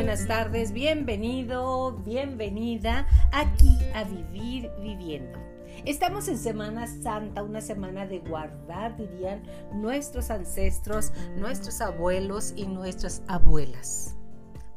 buenas tardes, bienvenido, bienvenida aquí a Vivir Viviendo. Estamos en Semana Santa, una semana de guardar, dirían nuestros ancestros, nuestros abuelos y nuestras abuelas.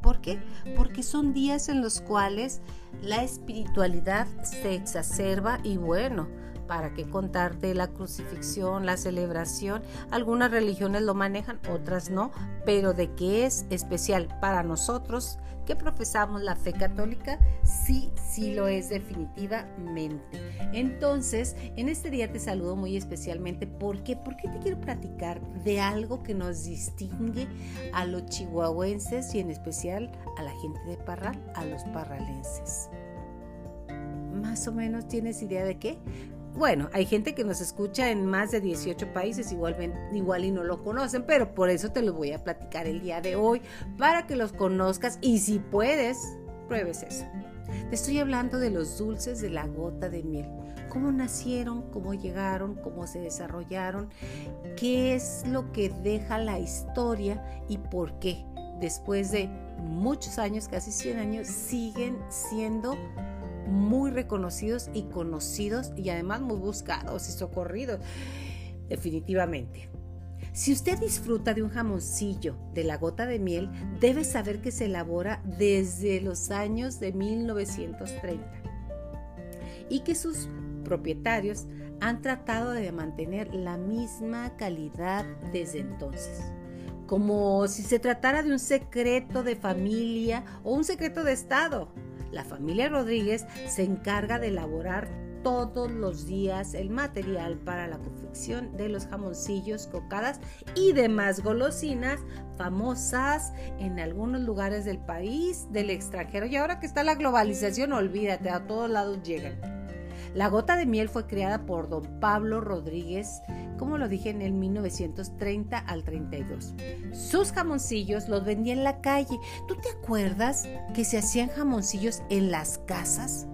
¿Por qué? Porque son días en los cuales la espiritualidad se exacerba y bueno, ¿Para qué contar de la crucifixión, la celebración? Algunas religiones lo manejan, otras no, pero de qué es especial para nosotros que profesamos la fe católica, sí, sí lo es definitivamente. Entonces, en este día te saludo muy especialmente porque, porque te quiero platicar de algo que nos distingue a los chihuahuenses y en especial a la gente de Parral, a los parralenses. Más o menos tienes idea de qué? Bueno, hay gente que nos escucha en más de 18 países, igual, igual y no lo conocen, pero por eso te lo voy a platicar el día de hoy, para que los conozcas y si puedes, pruebes eso. Te estoy hablando de los dulces de la gota de miel. ¿Cómo nacieron? ¿Cómo llegaron? ¿Cómo se desarrollaron? ¿Qué es lo que deja la historia y por qué? Después de muchos años, casi 100 años, siguen siendo muy reconocidos y conocidos y además muy buscados y socorridos, definitivamente. Si usted disfruta de un jamoncillo de la gota de miel, debe saber que se elabora desde los años de 1930 y que sus propietarios han tratado de mantener la misma calidad desde entonces como si se tratara de un secreto de familia o un secreto de Estado. La familia Rodríguez se encarga de elaborar todos los días el material para la confección de los jamoncillos, cocadas y demás golosinas famosas en algunos lugares del país, del extranjero. Y ahora que está la globalización, olvídate, a todos lados llegan. La gota de miel fue creada por don Pablo Rodríguez, como lo dije en el 1930 al 32. Sus jamoncillos los vendía en la calle. ¿Tú te acuerdas que se hacían jamoncillos en las casas?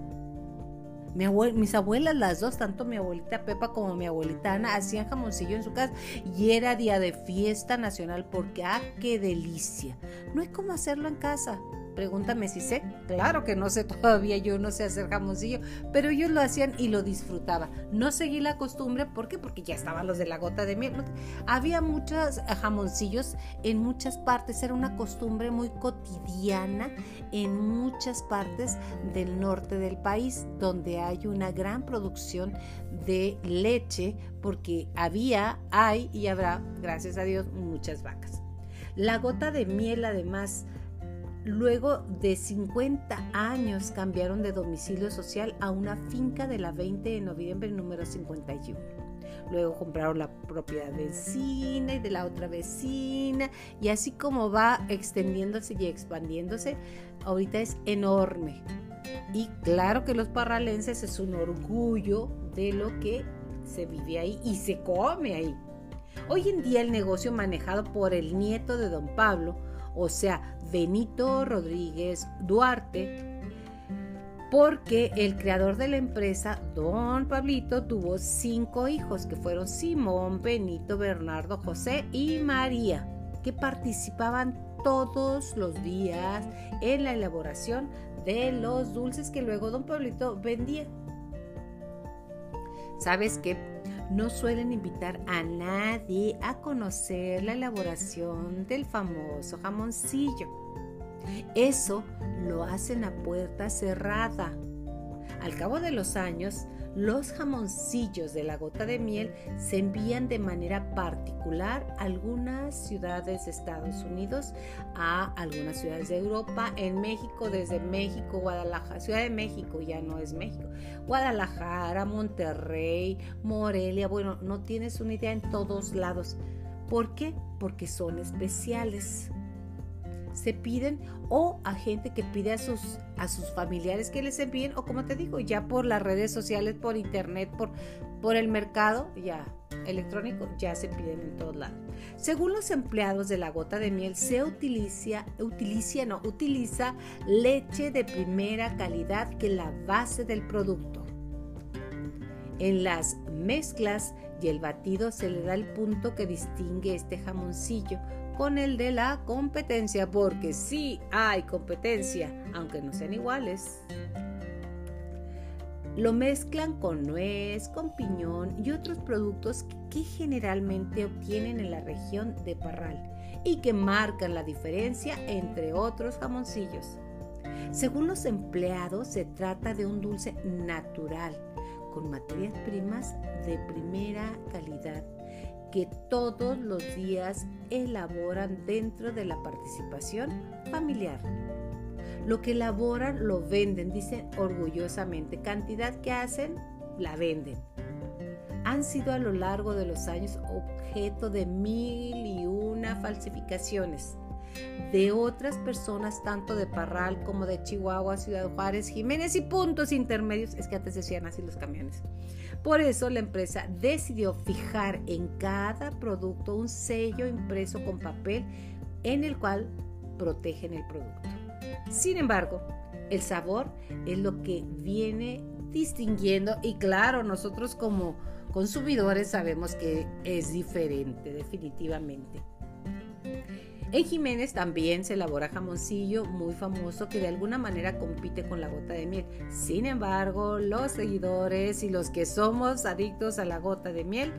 mis abuelas, las dos, tanto mi abuelita Pepa como mi abuelita Ana, hacían jamoncillo en su casa y era día de fiesta nacional porque, ah, qué delicia. No hay cómo hacerlo en casa. Pregúntame si sé. Claro que no sé todavía, yo no sé hacer jamoncillo, pero ellos lo hacían y lo disfrutaba. No seguí la costumbre, ¿por qué? Porque ya estaban los de la gota de miel. Había muchos jamoncillos en muchas partes, era una costumbre muy cotidiana en muchas partes del norte del país, donde hay una gran producción de leche, porque había, hay y habrá, gracias a Dios, muchas vacas. La gota de miel además Luego de 50 años cambiaron de domicilio social a una finca de la 20 de noviembre número 51. Luego compraron la propiedad vecina y de la otra vecina y así como va extendiéndose y expandiéndose, ahorita es enorme. Y claro que los parralenses es un orgullo de lo que se vive ahí y se come ahí. Hoy en día el negocio manejado por el nieto de don Pablo o sea, Benito Rodríguez Duarte, porque el creador de la empresa, don Pablito, tuvo cinco hijos, que fueron Simón, Benito, Bernardo, José y María, que participaban todos los días en la elaboración de los dulces que luego don Pablito vendía. ¿Sabes qué? no suelen invitar a nadie a conocer la elaboración del famoso jamoncillo. Eso lo hacen a puerta cerrada. Al cabo de los años, los jamoncillos de la gota de miel se envían de manera particular a algunas ciudades de Estados Unidos, a algunas ciudades de Europa, en México, desde México, Guadalajara, Ciudad de México ya no es México, Guadalajara, Monterrey, Morelia, bueno, no tienes una idea en todos lados. ¿Por qué? Porque son especiales se piden o a gente que pide a sus, a sus familiares que les envíen o como te digo, ya por las redes sociales, por internet, por, por el mercado, ya electrónico, ya se piden en todos lados. Según los empleados de la gota de miel, se utiliza, utiliza, no, utiliza leche de primera calidad que la base del producto. En las mezclas y el batido se le da el punto que distingue este jamoncillo con el de la competencia, porque sí hay competencia, aunque no sean iguales. Lo mezclan con nuez, con piñón y otros productos que generalmente obtienen en la región de Parral y que marcan la diferencia entre otros jamoncillos. Según los empleados, se trata de un dulce natural, con materias primas de primera calidad, que todos los días elaboran dentro de la participación familiar. Lo que elaboran lo venden, dicen orgullosamente. Cantidad que hacen, la venden. Han sido a lo largo de los años objeto de mil y una falsificaciones de otras personas, tanto de Parral como de Chihuahua, Ciudad Juárez, Jiménez y puntos intermedios. Es que antes decían así los camiones. Por eso la empresa decidió fijar en cada producto un sello impreso con papel en el cual protegen el producto. Sin embargo, el sabor es lo que viene distinguiendo y claro, nosotros como consumidores sabemos que es diferente definitivamente. En Jiménez también se elabora jamoncillo muy famoso que de alguna manera compite con la gota de miel. Sin embargo, los seguidores y los que somos adictos a la gota de miel,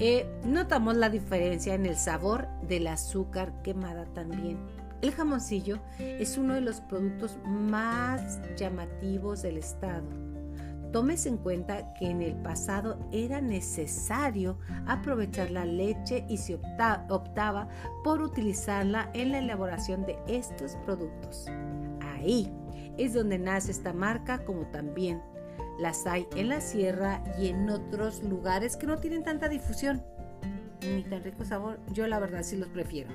eh, notamos la diferencia en el sabor del azúcar quemada también. El jamoncillo es uno de los productos más llamativos del estado Tómese en cuenta que en el pasado era necesario aprovechar la leche y se optaba por utilizarla en la elaboración de estos productos. Ahí es donde nace esta marca como también las hay en la sierra y en otros lugares que no tienen tanta difusión ni tan rico sabor. Yo la verdad sí los prefiero.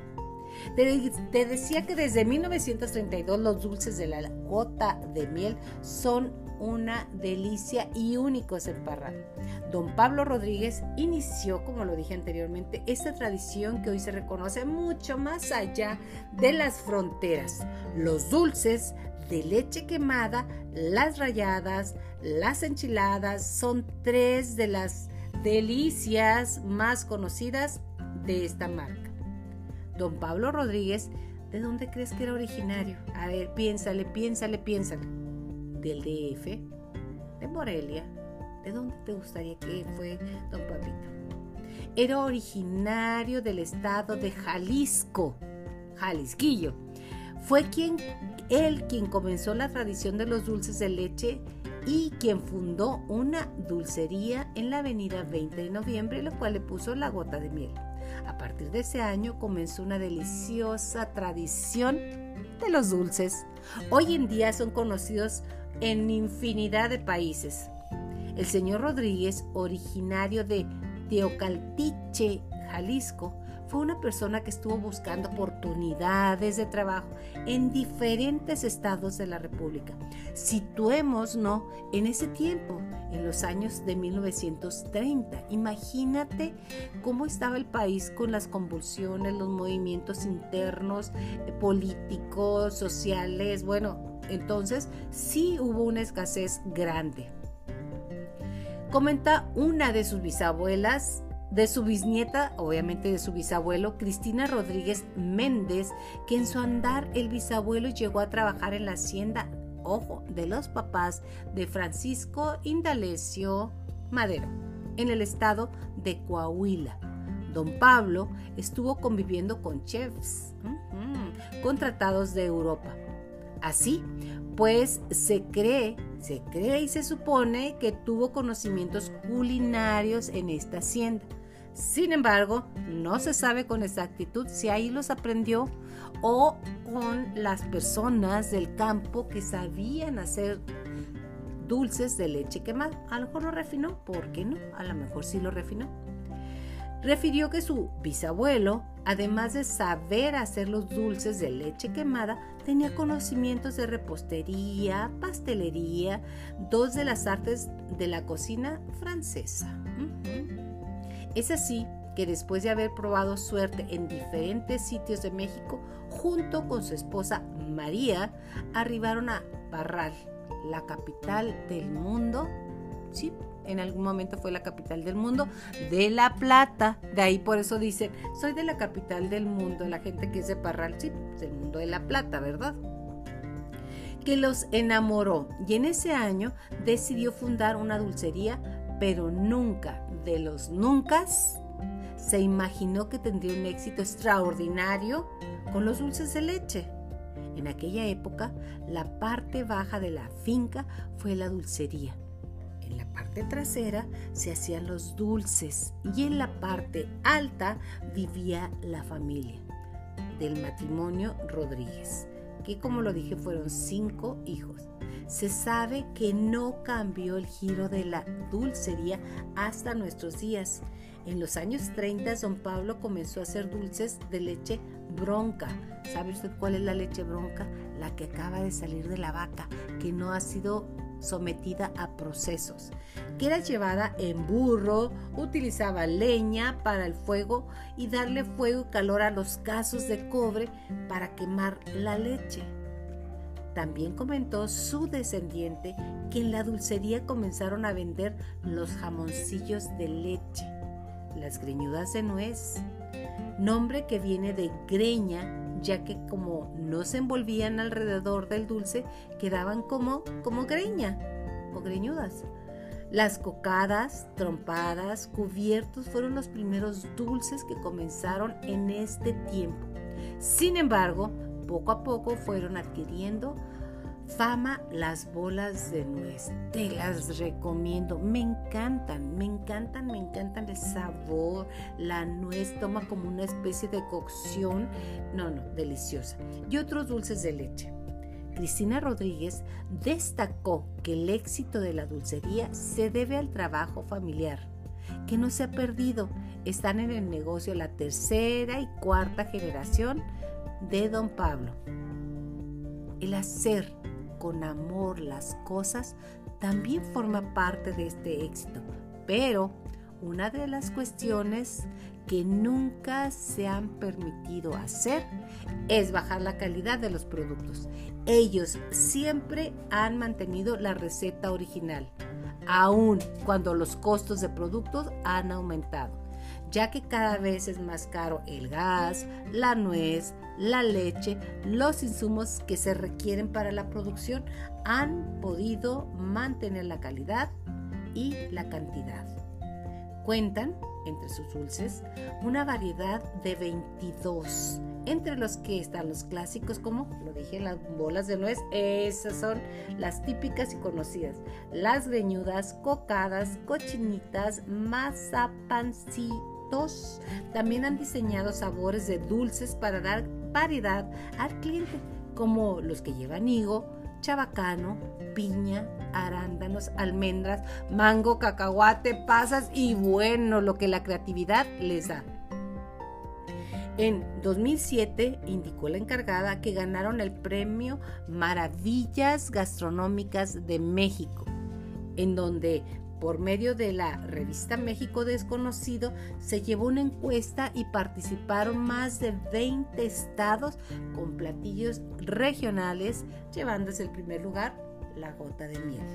Te, te, decía que desde 1932 los dulces de la gota de miel son una delicia y únicos en Parral. Don Pablo Rodríguez inició, como lo dije anteriormente, esta tradición que hoy se reconoce mucho más allá de las fronteras. Los dulces de leche quemada, las rayadas, las enchiladas son tres de las delicias más conocidas de esta marca. Don Pablo Rodríguez, ¿de dónde crees que era originario? A ver, piénsale, piénsale, piénsale del DF, de Morelia, ¿de dónde te gustaría que fue don Papito? Era originario del estado de Jalisco, Jalisquillo. Fue quien, él quien comenzó la tradición de los dulces de leche y quien fundó una dulcería en la avenida 20 de noviembre, lo cual le puso la gota de miel. A partir de ese año comenzó una deliciosa tradición de los dulces. Hoy en día son conocidos en infinidad de países. El señor Rodríguez, originario de Teocaltiche, Jalisco, fue una persona que estuvo buscando oportunidades de trabajo en diferentes estados de la República. Situémonos en ese tiempo, en los años de 1930. Imagínate cómo estaba el país con las convulsiones, los movimientos internos, eh, políticos, sociales, bueno, entonces sí hubo una escasez grande. Comenta una de sus bisabuelas, de su bisnieta, obviamente de su bisabuelo, Cristina Rodríguez Méndez, que en su andar el bisabuelo llegó a trabajar en la hacienda, ojo, de los papás de Francisco Indalecio Madero, en el estado de Coahuila. Don Pablo estuvo conviviendo con chefs contratados de Europa. Así, pues se cree, se cree y se supone que tuvo conocimientos culinarios en esta hacienda. Sin embargo, no se sabe con exactitud si ahí los aprendió o con las personas del campo que sabían hacer dulces de leche quemada. A lo mejor lo refinó, ¿por qué no? A lo mejor sí lo refinó refirió que su bisabuelo, además de saber hacer los dulces de leche quemada, tenía conocimientos de repostería, pastelería, dos de las artes de la cocina francesa. Es así que después de haber probado suerte en diferentes sitios de México, junto con su esposa María, arribaron a Parral, la capital del mundo, sí, en algún momento fue la capital del mundo, de La Plata. De ahí por eso dicen, soy de la capital del mundo, la gente que es de Parral, sí, del mundo de La Plata, ¿verdad? Que los enamoró y en ese año decidió fundar una dulcería, pero nunca, de los nunca, se imaginó que tendría un éxito extraordinario con los dulces de leche. En aquella época, la parte baja de la finca fue la dulcería. Parte trasera se hacían los dulces y en la parte alta vivía la familia del matrimonio Rodríguez, que como lo dije fueron cinco hijos. Se sabe que no cambió el giro de la dulcería hasta nuestros días. En los años 30, don Pablo comenzó a hacer dulces de leche bronca. ¿Sabe usted cuál es la leche bronca? La que acaba de salir de la vaca, que no ha sido sometida a procesos, que era llevada en burro, utilizaba leña para el fuego y darle fuego y calor a los casos de cobre para quemar la leche. También comentó su descendiente que en la dulcería comenzaron a vender los jamoncillos de leche, las greñudas de nuez, nombre que viene de greña, ya que como no se envolvían alrededor del dulce, quedaban como, como greña o greñudas. Las cocadas, trompadas, cubiertos fueron los primeros dulces que comenzaron en este tiempo. Sin embargo, poco a poco fueron adquiriendo Fama las bolas de nuez. Te las recomiendo. Me encantan, me encantan, me encantan el sabor. La nuez toma como una especie de cocción. No, no, deliciosa. Y otros dulces de leche. Cristina Rodríguez destacó que el éxito de la dulcería se debe al trabajo familiar, que no se ha perdido. Están en el negocio la tercera y cuarta generación de don Pablo. El hacer con amor las cosas también forma parte de este éxito. Pero una de las cuestiones que nunca se han permitido hacer es bajar la calidad de los productos. Ellos siempre han mantenido la receta original, aun cuando los costos de productos han aumentado ya que cada vez es más caro el gas, la nuez, la leche, los insumos que se requieren para la producción han podido mantener la calidad y la cantidad. Cuentan, entre sus dulces, una variedad de 22, entre los que están los clásicos como, lo dije, las bolas de nuez, esas son las típicas y conocidas, las greñudas, cocadas, cochinitas, también han diseñado sabores de dulces para dar variedad al cliente, como los que llevan higo, chabacano, piña, arándanos, almendras, mango, cacahuate, pasas y bueno, lo que la creatividad les da. En 2007 indicó la encargada que ganaron el premio Maravillas Gastronómicas de México, en donde por medio de la revista México Desconocido, se llevó una encuesta y participaron más de 20 estados con platillos regionales, llevándose el primer lugar la gota de miel.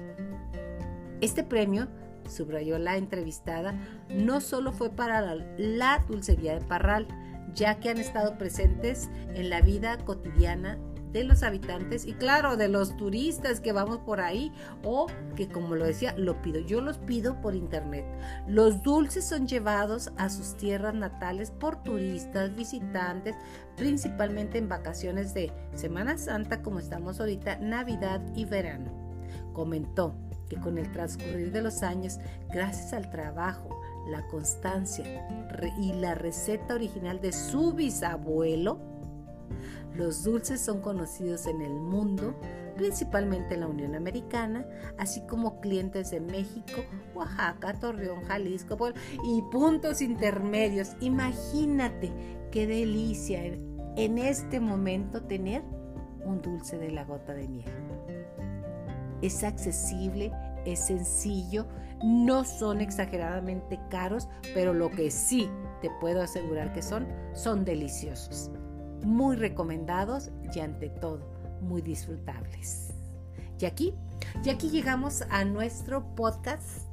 Este premio, subrayó la entrevistada, no solo fue para la, la dulcería de Parral, ya que han estado presentes en la vida cotidiana de los habitantes y claro, de los turistas que vamos por ahí o que como lo decía, lo pido. Yo los pido por internet. Los dulces son llevados a sus tierras natales por turistas, visitantes, principalmente en vacaciones de Semana Santa como estamos ahorita, Navidad y verano. Comentó que con el transcurrir de los años, gracias al trabajo, la constancia y la receta original de su bisabuelo, los dulces son conocidos en el mundo, principalmente en la Unión Americana, así como clientes de México, Oaxaca, Torreón, Jalisco y puntos intermedios. Imagínate qué delicia en este momento tener un dulce de la gota de miel. Es accesible, es sencillo, no son exageradamente caros, pero lo que sí te puedo asegurar que son, son deliciosos muy recomendados y ante todo muy disfrutables. Y aquí, aquí llegamos a nuestro podcast,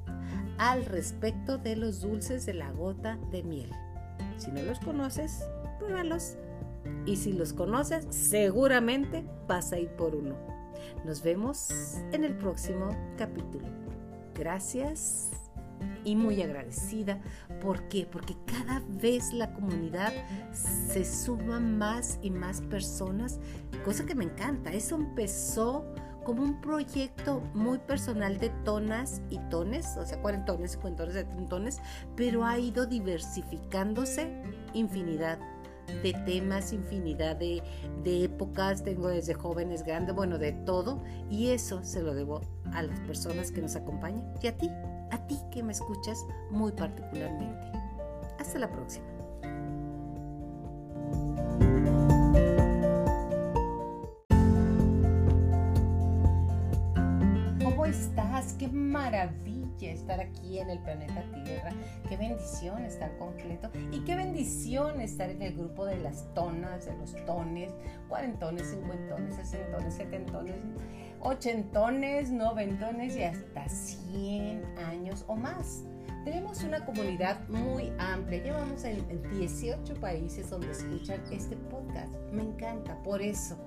al respecto de los dulces de la gota de miel. Si no los conoces, pruébalos. Y si los conoces, seguramente vas a ir por uno. Nos vemos en el próximo capítulo. Gracias y muy agradecida. ¿Por qué? Porque cada vez la comunidad se suma más y más personas, cosa que me encanta. Eso empezó como un proyecto muy personal de tonas y tones, o sea, cuarentones, cincuentones, setentones, pero ha ido diversificándose infinidad de temas, infinidad de, de, épocas, tengo desde jóvenes, grandes, bueno, de todo, y eso se lo debo a las personas que nos acompañan y a ti, a ti que me escuchas muy particularmente. Hasta la próxima. ¿Cómo estás? Qué maravilla estar aquí en el planeta Tierra. Qué bendición estar completo. Y qué bendición estar en el grupo de las tonas, de los tones, cuarentones, cincuentones, sesentones, setentones ochentones, noventones y hasta 100 años o más. Tenemos una comunidad muy amplia. Llevamos en, 18 países donde escuchan este podcast. Me encanta. Por eso,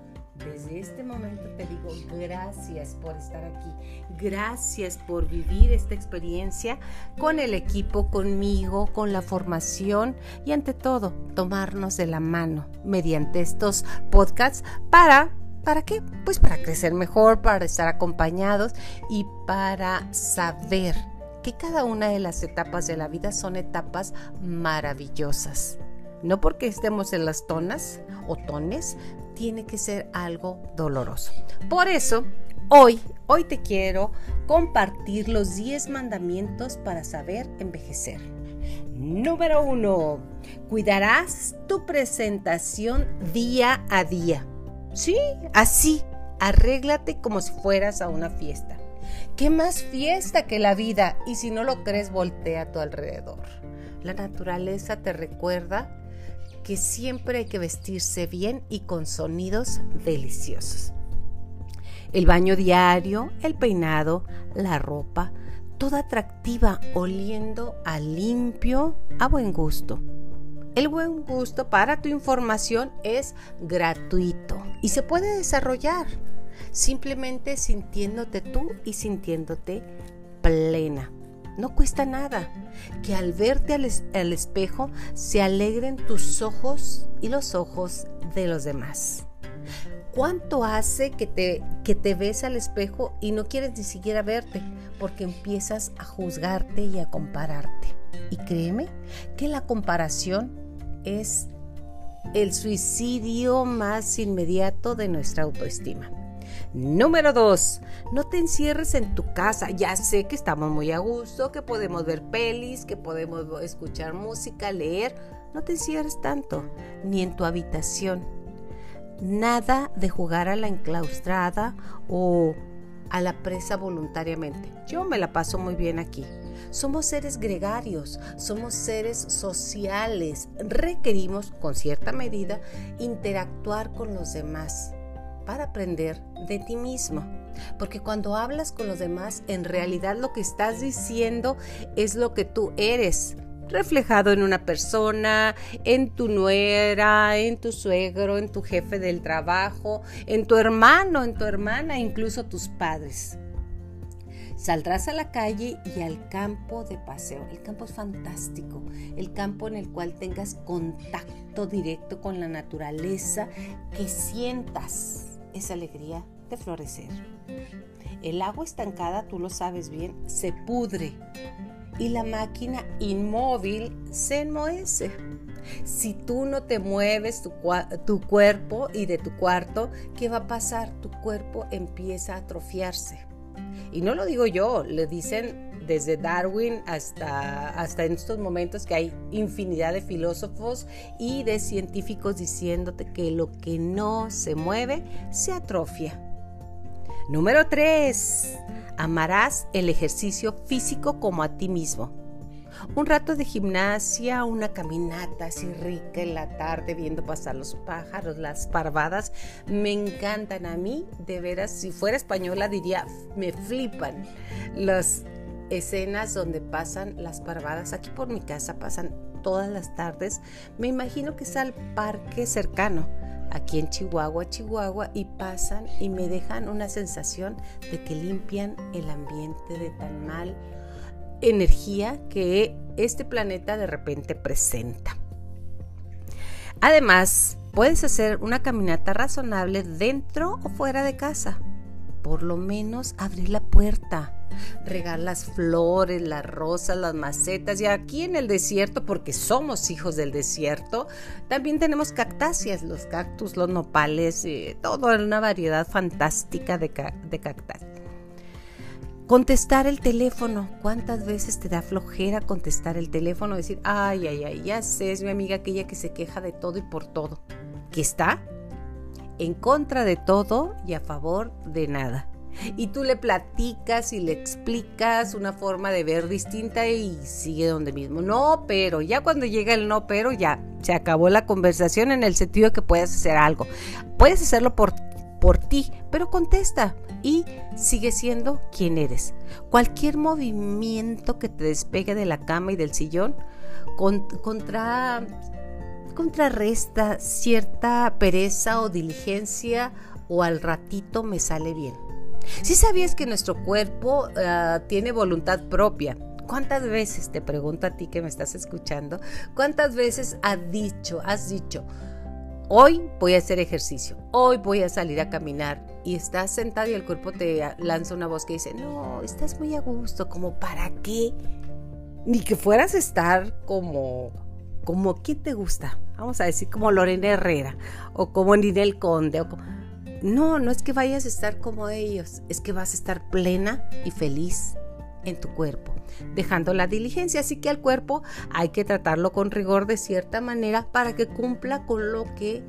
desde este momento te digo gracias por estar aquí. Gracias por vivir esta experiencia con el equipo, conmigo, con la formación y ante todo, tomarnos de la mano mediante estos podcasts para ¿Para qué? Pues para crecer mejor, para estar acompañados y para saber que cada una de las etapas de la vida son etapas maravillosas. No porque estemos en las tonas o tones, tiene que ser algo doloroso. Por eso, hoy, hoy te quiero compartir los 10 mandamientos para saber envejecer. Número 1. Cuidarás tu presentación día a día. Sí, así, arréglate como si fueras a una fiesta. ¿Qué más fiesta que la vida? Y si no lo crees, voltea a tu alrededor. La naturaleza te recuerda que siempre hay que vestirse bien y con sonidos deliciosos. El baño diario, el peinado, la ropa, toda atractiva, oliendo a limpio, a buen gusto. El buen gusto para tu información es gratuito y se puede desarrollar simplemente sintiéndote tú y sintiéndote plena. No cuesta nada que al verte al, espejo se alegren tus ojos y los ojos de los demás. ¿Cuánto hace que te, que te ves al espejo y no quieres ni siquiera verte? Porque empiezas a juzgarte y a compararte. Y créeme que la comparación es el suicidio más inmediato de nuestra autoestima. Número dos, no te encierres en tu casa. Ya sé que estamos muy a gusto, que podemos ver pelis, que podemos escuchar música, leer. No te encierres tanto, ni en tu habitación. Nada de jugar a la enclaustrada o a la presa voluntariamente. Yo me la paso muy bien aquí. Somos seres gregarios, somos seres sociales. Requerimos, con cierta medida, interactuar con los demás para aprender de ti mismo. Porque cuando hablas con los demás, en realidad lo que estás diciendo es lo que tú eres reflejado en una persona, en tu nuera, en tu suegro, en tu jefe del trabajo, en tu hermano, en tu hermana, incluso tus padres. Saldrás a la calle y al campo de paseo. El campo es fantástico, el campo en el cual tengas contacto directo con la naturaleza, que sientas esa alegría de florecer. El agua estancada, tú lo sabes bien, se pudre y la máquina inmóvil se enmohece. Si tú no te mueves tu, tu, cuerpo y de tu cuarto, ¿qué va a pasar? Tu cuerpo empieza a atrofiarse. Y no lo digo yo, le dicen desde Darwin hasta, hasta en estos momentos que hay infinidad de filósofos y de científicos diciéndote que lo que no se mueve se atrofia. Número 3. Amarás el ejercicio físico como a ti mismo. Un rato de gimnasia, una caminata así rica en la tarde viendo pasar los pájaros, las parvadas, me encantan a mí, de veras, si fuera española diría, me flipan los escenas donde pasan las parvadas. Aquí por mi casa pasan todas las tardes. Me imagino que es al parque cercano, aquí en Chihuahua, Chihuahua, y pasan y me dejan una sensación de que limpian el ambiente de tan mal energía que este planeta de repente presenta. Además, puedes hacer una caminata razonable dentro o fuera de casa. Por lo menos abrir la puerta, regar las flores, las rosas, las macetas. Y aquí en el desierto, porque somos hijos del desierto, también tenemos cactáceas, los cactus, los nopales, eh, toda una variedad fantástica de, de cactáceas. Contestar el teléfono. ¿Cuántas veces te da flojera contestar el teléfono? Decir, ay, ay, ay, ya sé, es mi amiga aquella que se queja de todo y por todo. Que está en contra de todo y a favor de nada. Y tú le platicas y le explicas una forma de ver distinta y sigue donde mismo. No, pero ya cuando llega el no, pero ya se acabó la conversación en el sentido de que puedes hacer algo. Puedes hacerlo por por ti, pero contesta y sigue siendo quien eres. Cualquier movimiento que te despegue de la cama y del sillón contra, contrarresta cierta pereza o diligencia o al ratito me sale bien. Si sabías que nuestro cuerpo ah, tiene voluntad propia, ¿Cuántas veces, te pregunto a ti que me estás escuchando, cuántas veces has dicho, has dicho, hoy voy a hacer ejercicio, hoy voy a salir a caminar. Y estás sentado y el cuerpo te lanza una voz que dice, no, estás muy a gusto, como para qué, ni que fueras a estar como, como, ¿quién te gusta? Vamos a decir como Lorena Herrera o como Ninel Conde. O No, no es que vayas a estar como ellos, es que vas a estar plena y feliz en tu cuerpo, dejando la diligencia. Así que al cuerpo hay que tratarlo con rigor de cierta manera para que cumpla con lo que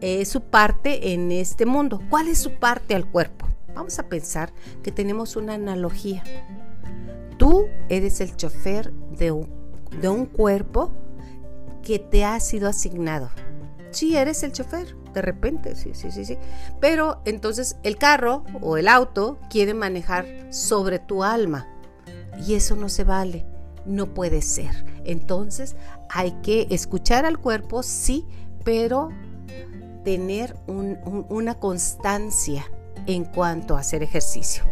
es su parte en este mundo. ¿Cuál es su parte al cuerpo? Vamos a pensar que tenemos una analogía. Tú eres el chofer de un, de un cuerpo que te ha sido asignado. Sí, eres el chofer, de repente, sí, sí, sí, sí. Pero entonces el carro o el auto quiere manejar sobre tu alma. Y eso no se vale, no puede ser. Entonces hay que escuchar al cuerpo, sí, pero tener una constancia en cuanto a hacer ejercicio.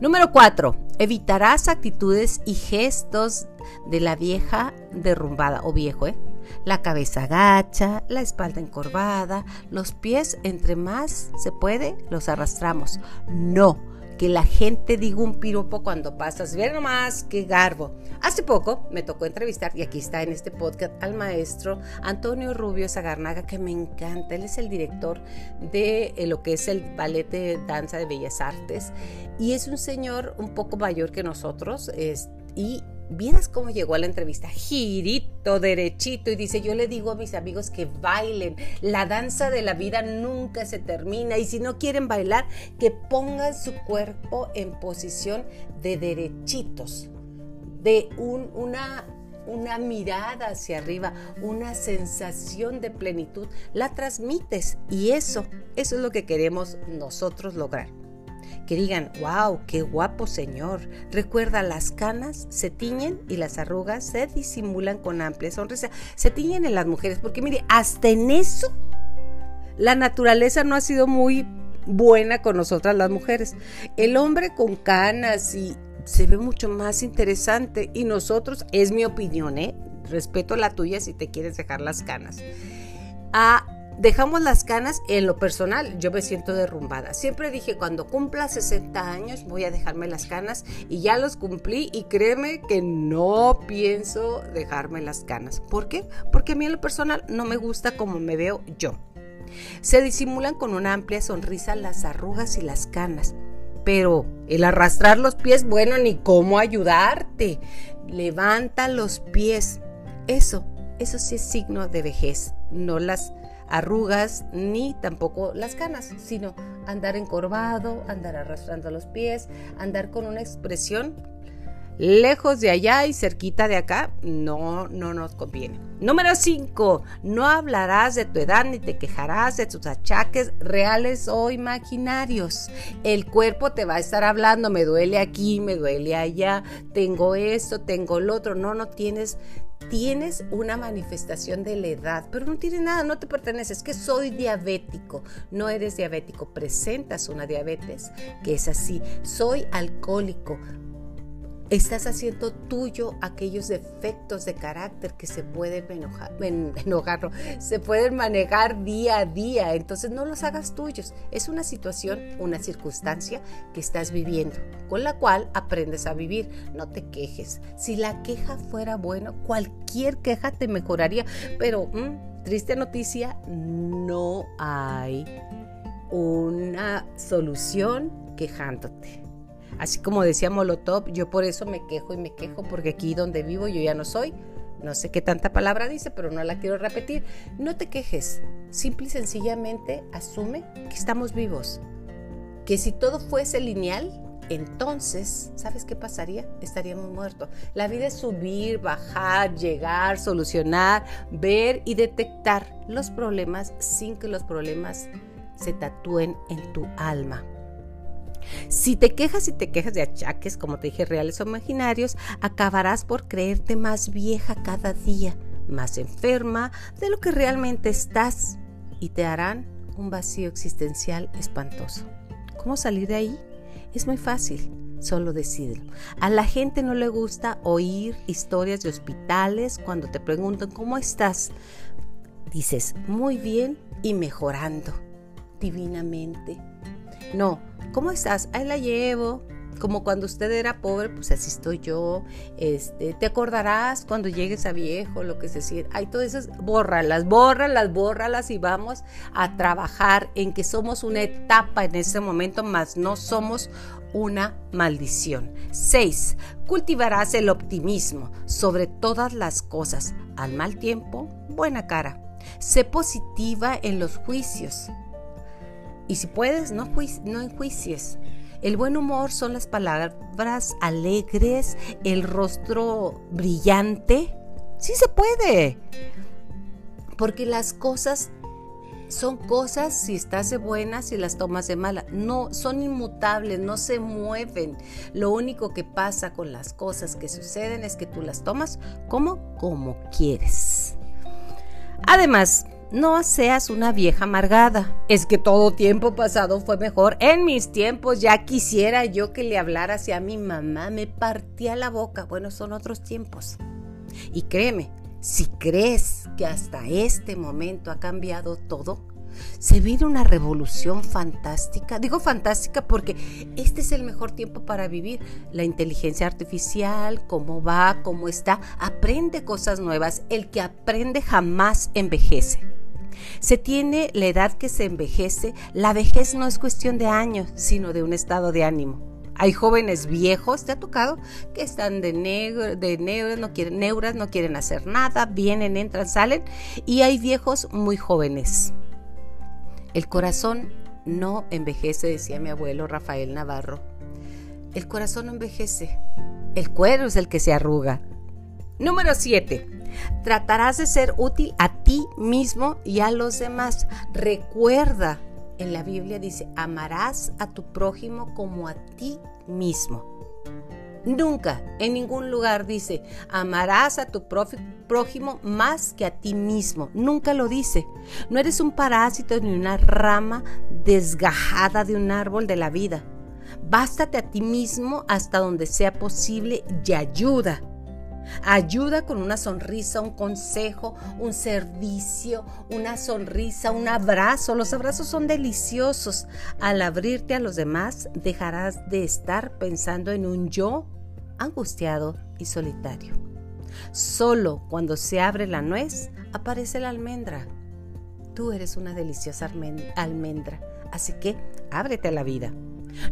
Número cuatro, evitarás actitudes y gestos de la vieja derrumbada o viejo, ¿eh? La cabeza agacha, la espalda encorvada, los pies entre más se puede los arrastramos. No, que la gente diga un piropo cuando pasas. Ve nomás qué garbo. Hace poco me tocó entrevistar, y aquí está en este podcast, al maestro Antonio Rubio Zagarnaga, que me encanta. Él es el director de eh, lo que es el ballet de danza de bellas artes. Y es un señor un poco mayor que nosotros. Es, y Vieras cómo llegó a la entrevista, girito, derechito, y dice, yo le digo a mis amigos que bailen, la danza de la vida nunca se termina, y si no quieren bailar, que pongan su cuerpo en posición de derechitos, de una, una mirada hacia arriba, una sensación de plenitud, la transmites, y eso, eso es lo que queremos nosotros lograr que digan, wow, qué guapo señor. Recuerda, las canas se tiñen y las arrugas se disimulan con amplia sonrisa. Se tiñen en las mujeres, porque mire, hasta en eso la naturaleza no ha sido muy buena con nosotras las mujeres. El hombre con canas y se ve mucho más interesante y nosotros, es mi opinión, ¿eh? respeto la tuya si te quieres dejar las canas. A dejamos las canas en lo personal, yo me siento derrumbada. Siempre dije, cuando cumpla 60 años voy a dejarme las canas y ya los cumplí y créeme que no pienso dejarme las canas. ¿Por qué? Porque a mí en lo personal no me gusta como me veo yo. Se disimulan con una amplia sonrisa las arrugas y las canas. Pero el arrastrar los pies, bueno, ni cómo ayudarte. Levanta los pies. Eso, eso sí es signo de vejez, no las arrugas ni tampoco las canas, sino andar encorvado, andar arrastrando los pies, andar con una expresión lejos de allá y cerquita de acá, no, no nos conviene. Número 5. No hablarás de tu edad ni te quejarás de tus achaques reales o imaginarios. El cuerpo te va a estar hablando, me duele aquí, me duele allá, tengo esto, tengo lo otro. No, no tienes, tienes una manifestación de la edad, pero no tienes nada, no te perteneces, que soy diabético, no eres diabético, presentas una diabetes que es así, soy alcohólico, Estás haciendo tuyo aquellos defectos de carácter que se pueden enojar, se pueden manejar día a día. Entonces no los hagas tuyos. Es una situación, una circunstancia que estás viviendo, con la cual aprendes a vivir. No te quejes. Si la queja fuera bueno, cualquier queja te mejoraría. Pero, mm, triste noticia, no hay una solución quejándote. Así como decía Molotov, yo por eso me quejo y me quejo porque aquí donde vivo yo ya no soy. No sé qué tanta palabra dice, pero no la quiero repetir. No te quejes. Simple y sencillamente asume que estamos vivos. Que si todo fuese lineal, entonces, ¿sabes qué pasaría? Estaríamos muertos. La vida es subir, bajar, llegar, solucionar, ver y detectar los problemas sin que los problemas se tatúen en tu alma. Si te quejas y te quejas de achaques, como te dije, reales o imaginarios, acabarás por creerte más vieja cada día, más enferma de lo que realmente estás y te harán un vacío existencial espantoso. ¿Cómo salir de ahí? Es muy fácil, solo decídelo. A la gente no le gusta oír historias de hospitales cuando te preguntan cómo estás. Dices, muy bien y mejorando divinamente. No, ¿cómo estás? Ahí la llevo. Como cuando usted era pobre, pues así estoy yo. Este, te acordarás cuando llegues a viejo, lo que se siente. Hay todas esas, bórralas, bórralas, bórralas y vamos a trabajar en que somos una etapa en ese momento, más no somos una maldición. 6. Cultivarás el optimismo sobre todas las cosas. Al mal tiempo, buena cara. Sé positiva en los juicios. Y si puedes, no, no enjuicies. El buen humor son las palabras alegres, el rostro brillante. Sí se puede. Porque las cosas son cosas si estás de buenas y las tomas de mala. No, son inmutables, no se mueven. Lo único que pasa con las cosas que suceden es que tú las tomas como como quieres. Además, no seas una vieja amargada. Es que todo tiempo pasado fue mejor. En mis tiempos ya quisiera yo que le hablara hacia mi mamá. Me partía la boca. Bueno, son otros tiempos. Y créeme, si crees que hasta este momento ha cambiado todo, se viene una revolución fantástica. Digo fantástica porque este es el mejor tiempo para vivir. La inteligencia artificial, cómo va, cómo está, aprende cosas nuevas. El que aprende jamás envejece. Se tiene la edad que se envejece. La vejez no es cuestión de años, sino de un estado de ánimo. Hay jóvenes viejos, ¿te ha tocado? Que están de, negro, de neuras, no quieren, neuras, no quieren hacer nada, vienen, entran, salen. Y hay viejos muy jóvenes. El corazón no envejece, decía mi abuelo Rafael Navarro. El corazón no envejece. El cuero es el que se arruga. Número 7. Tratarás de ser útil a ti mismo y a los demás. Recuerda, en la Biblia dice, amarás a tu prójimo como a ti mismo. Nunca, en ningún lugar dice, amarás a tu prójimo más que a ti mismo. Nunca lo dice. No eres un parásito ni una rama desgajada de un árbol de la vida. Bástate a ti mismo hasta donde sea posible y ayuda. Ayuda con una sonrisa, un consejo, un servicio, una sonrisa, un abrazo. Los abrazos son deliciosos. Al abrirte a los demás, dejarás de estar pensando en un yo angustiado y solitario. Solo cuando se abre la nuez, aparece la almendra. Tú eres una deliciosa almendra, así que ábrete a la vida.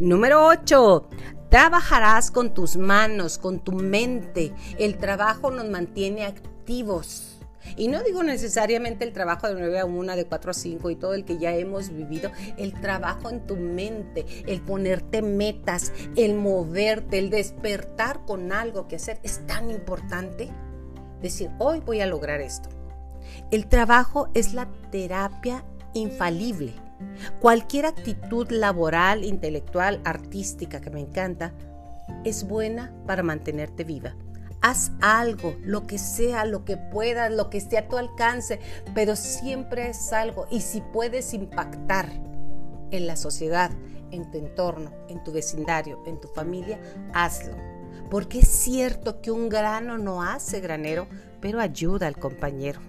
Número 8. Trabajarás con tus manos, con tu mente. El trabajo nos mantiene activos. Y no digo necesariamente el trabajo de 9 a 1, de 4 a 5 y todo el que ya hemos vivido, el trabajo en tu mente, el ponerte metas, el moverte, el despertar con algo que hacer es tan importante. Decir, hoy voy a lograr esto. El trabajo es la terapia infalible. Cualquier actitud laboral, intelectual, artística que me encanta, es buena para mantenerte viva. Haz algo, lo que sea, lo que puedas, lo que esté a tu alcance, pero siempre es algo. Y si puedes impactar en la sociedad, en tu entorno, en tu vecindario, en tu familia, hazlo. Porque es cierto que un grano no hace granero, pero ayuda al compañero.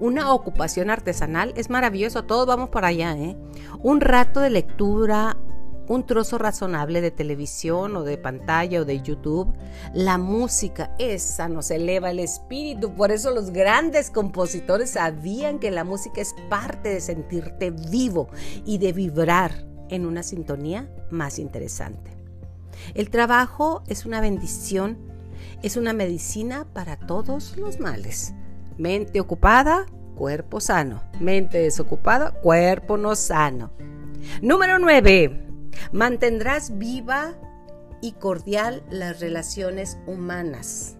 Una ocupación artesanal es maravilloso, todos vamos para allá, ¿eh? Un rato de lectura, un trozo razonable de televisión o de pantalla o de YouTube. La música, esa nos eleva el espíritu. Por eso los grandes compositores sabían que la música es parte de sentirte vivo y de vibrar en una sintonía más interesante. El trabajo es una bendición, es una medicina para todos los males. Mente ocupada, cuerpo sano. Mente desocupada, cuerpo no sano. Número 9. Mantendrás viva y cordial las relaciones humanas.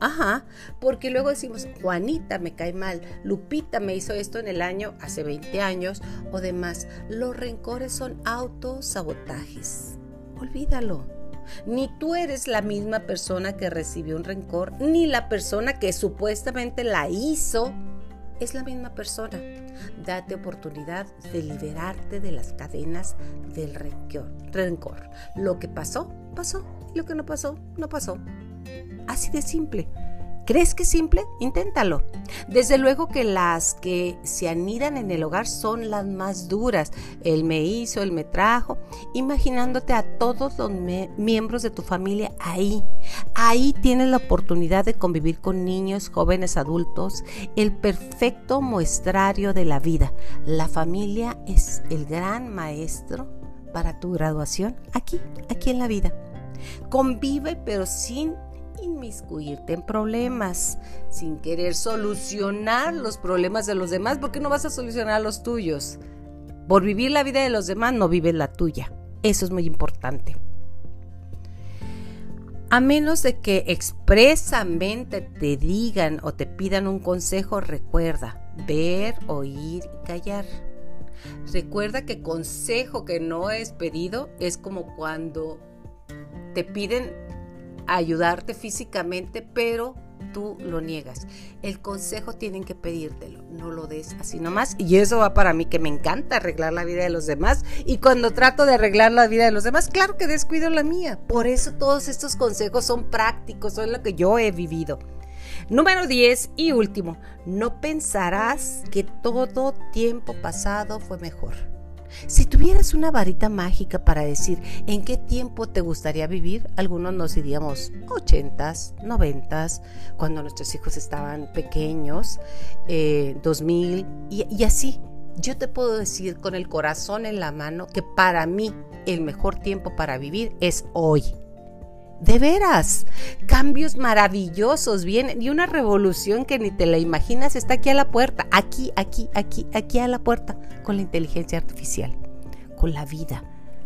Ajá, porque luego decimos, Juanita me cae mal, Lupita me hizo esto en el año hace 20 años o demás. Los rencores son autosabotajes. Olvídalo. Ni tú eres la misma persona que recibió un rencor, ni la persona que supuestamente la hizo es la misma persona. Date oportunidad de liberarte de las cadenas del rencor. Lo que pasó, pasó. Y lo que no pasó, no pasó. Así de simple. ¿Crees que es simple? Inténtalo. Desde luego que las que se anidan en el hogar son las más duras. Él me hizo, él me trajo, imaginándote a todos los miembros de tu familia ahí. Ahí tienes la oportunidad de convivir con niños, jóvenes, adultos, el perfecto muestrario de la vida. La familia es el gran maestro para tu graduación aquí, aquí en la vida. Convive pero sin inmiscuirte en problemas, sin querer solucionar los problemas de los demás, porque no vas a solucionar los tuyos. Por vivir la vida de los demás no vives la tuya. Eso es muy importante. A menos de que expresamente te digan o te pidan un consejo, recuerda ver, oír y callar. Recuerda que consejo que no es pedido es como cuando te piden ayudarte físicamente, pero tú lo niegas. El consejo tienen que pedírtelo, no lo des así nomás. Y eso va para mí que me encanta arreglar la vida de los demás. Y cuando trato de arreglar la vida de los demás, claro que descuido la mía. Por eso todos estos consejos son prácticos, son lo que yo he vivido. Número 10 y último, no pensarás que todo tiempo pasado fue mejor. Si tuvieras una varita mágica para decir en qué tiempo te gustaría vivir, algunos nos diríamos 80s, 90s, cuando nuestros hijos estaban pequeños, 2000 eh, y, y así. Yo te puedo decir con el corazón en la mano que para mí el mejor tiempo para vivir es hoy. De veras, cambios maravillosos vienen y una revolución que ni te la imaginas está aquí a la puerta, aquí, aquí, aquí, aquí a la puerta, con la inteligencia artificial, con la vida.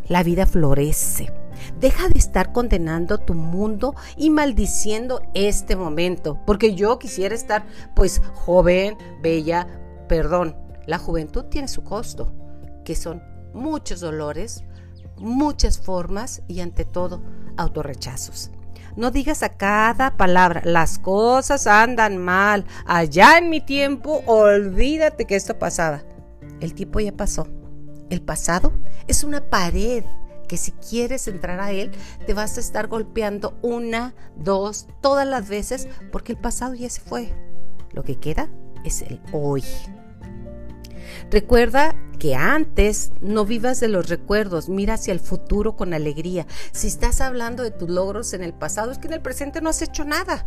La vida florece. Deja de estar condenando tu mundo y maldiciendo este momento, porque yo quisiera estar pues joven, bella, perdón, la juventud tiene su costo, que son muchos dolores, muchas formas y ante todo autorrechazos. No digas a cada palabra, las cosas andan mal, allá en mi tiempo, olvídate que esto pasaba. El tiempo ya pasó. El pasado es una pared que si quieres entrar a él, te vas a estar golpeando una, dos, todas las veces, porque el pasado ya se fue. Lo que queda es el hoy. Recuerda que antes no vivas de los recuerdos, mira hacia el futuro con alegría. Si estás hablando de tus logros en el pasado, es que en el presente no has hecho nada.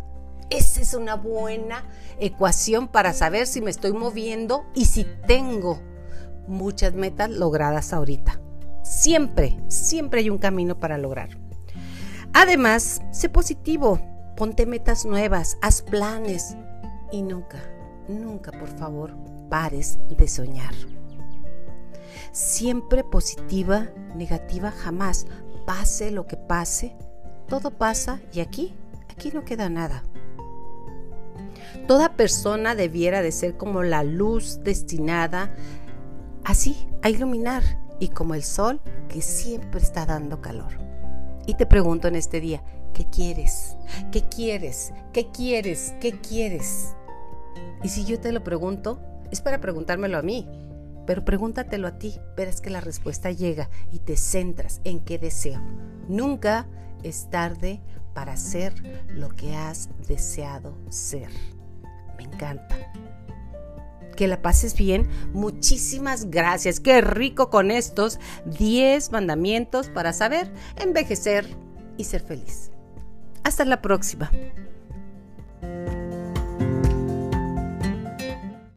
Esa es una buena ecuación para saber si me estoy moviendo y si tengo muchas metas logradas ahorita. Siempre, siempre hay un camino para lograr. Además, sé positivo, ponte metas nuevas, haz planes, Y nunca, nunca, por favor, pares de soñar. Siempre positiva, negativa, jamás. Pase lo que pase, todo pasa y aquí, aquí no queda nada. Toda persona debiera de ser como la luz destinada así a iluminar y como el sol que siempre está dando calor. Y te pregunto en este día, ¿qué quieres? ¿Qué quieres? ¿Qué quieres? ¿Qué quieres? Y si yo te lo pregunto, es para preguntármelo a mí, pero pregúntatelo a ti, verás que la respuesta llega y te centras en qué deseo. Nunca es tarde para ser lo que has deseado ser. Me encanta. Que la pases bien. Muchísimas gracias. Qué rico con estos 10 mandamientos para saber envejecer y ser feliz. Hasta la próxima.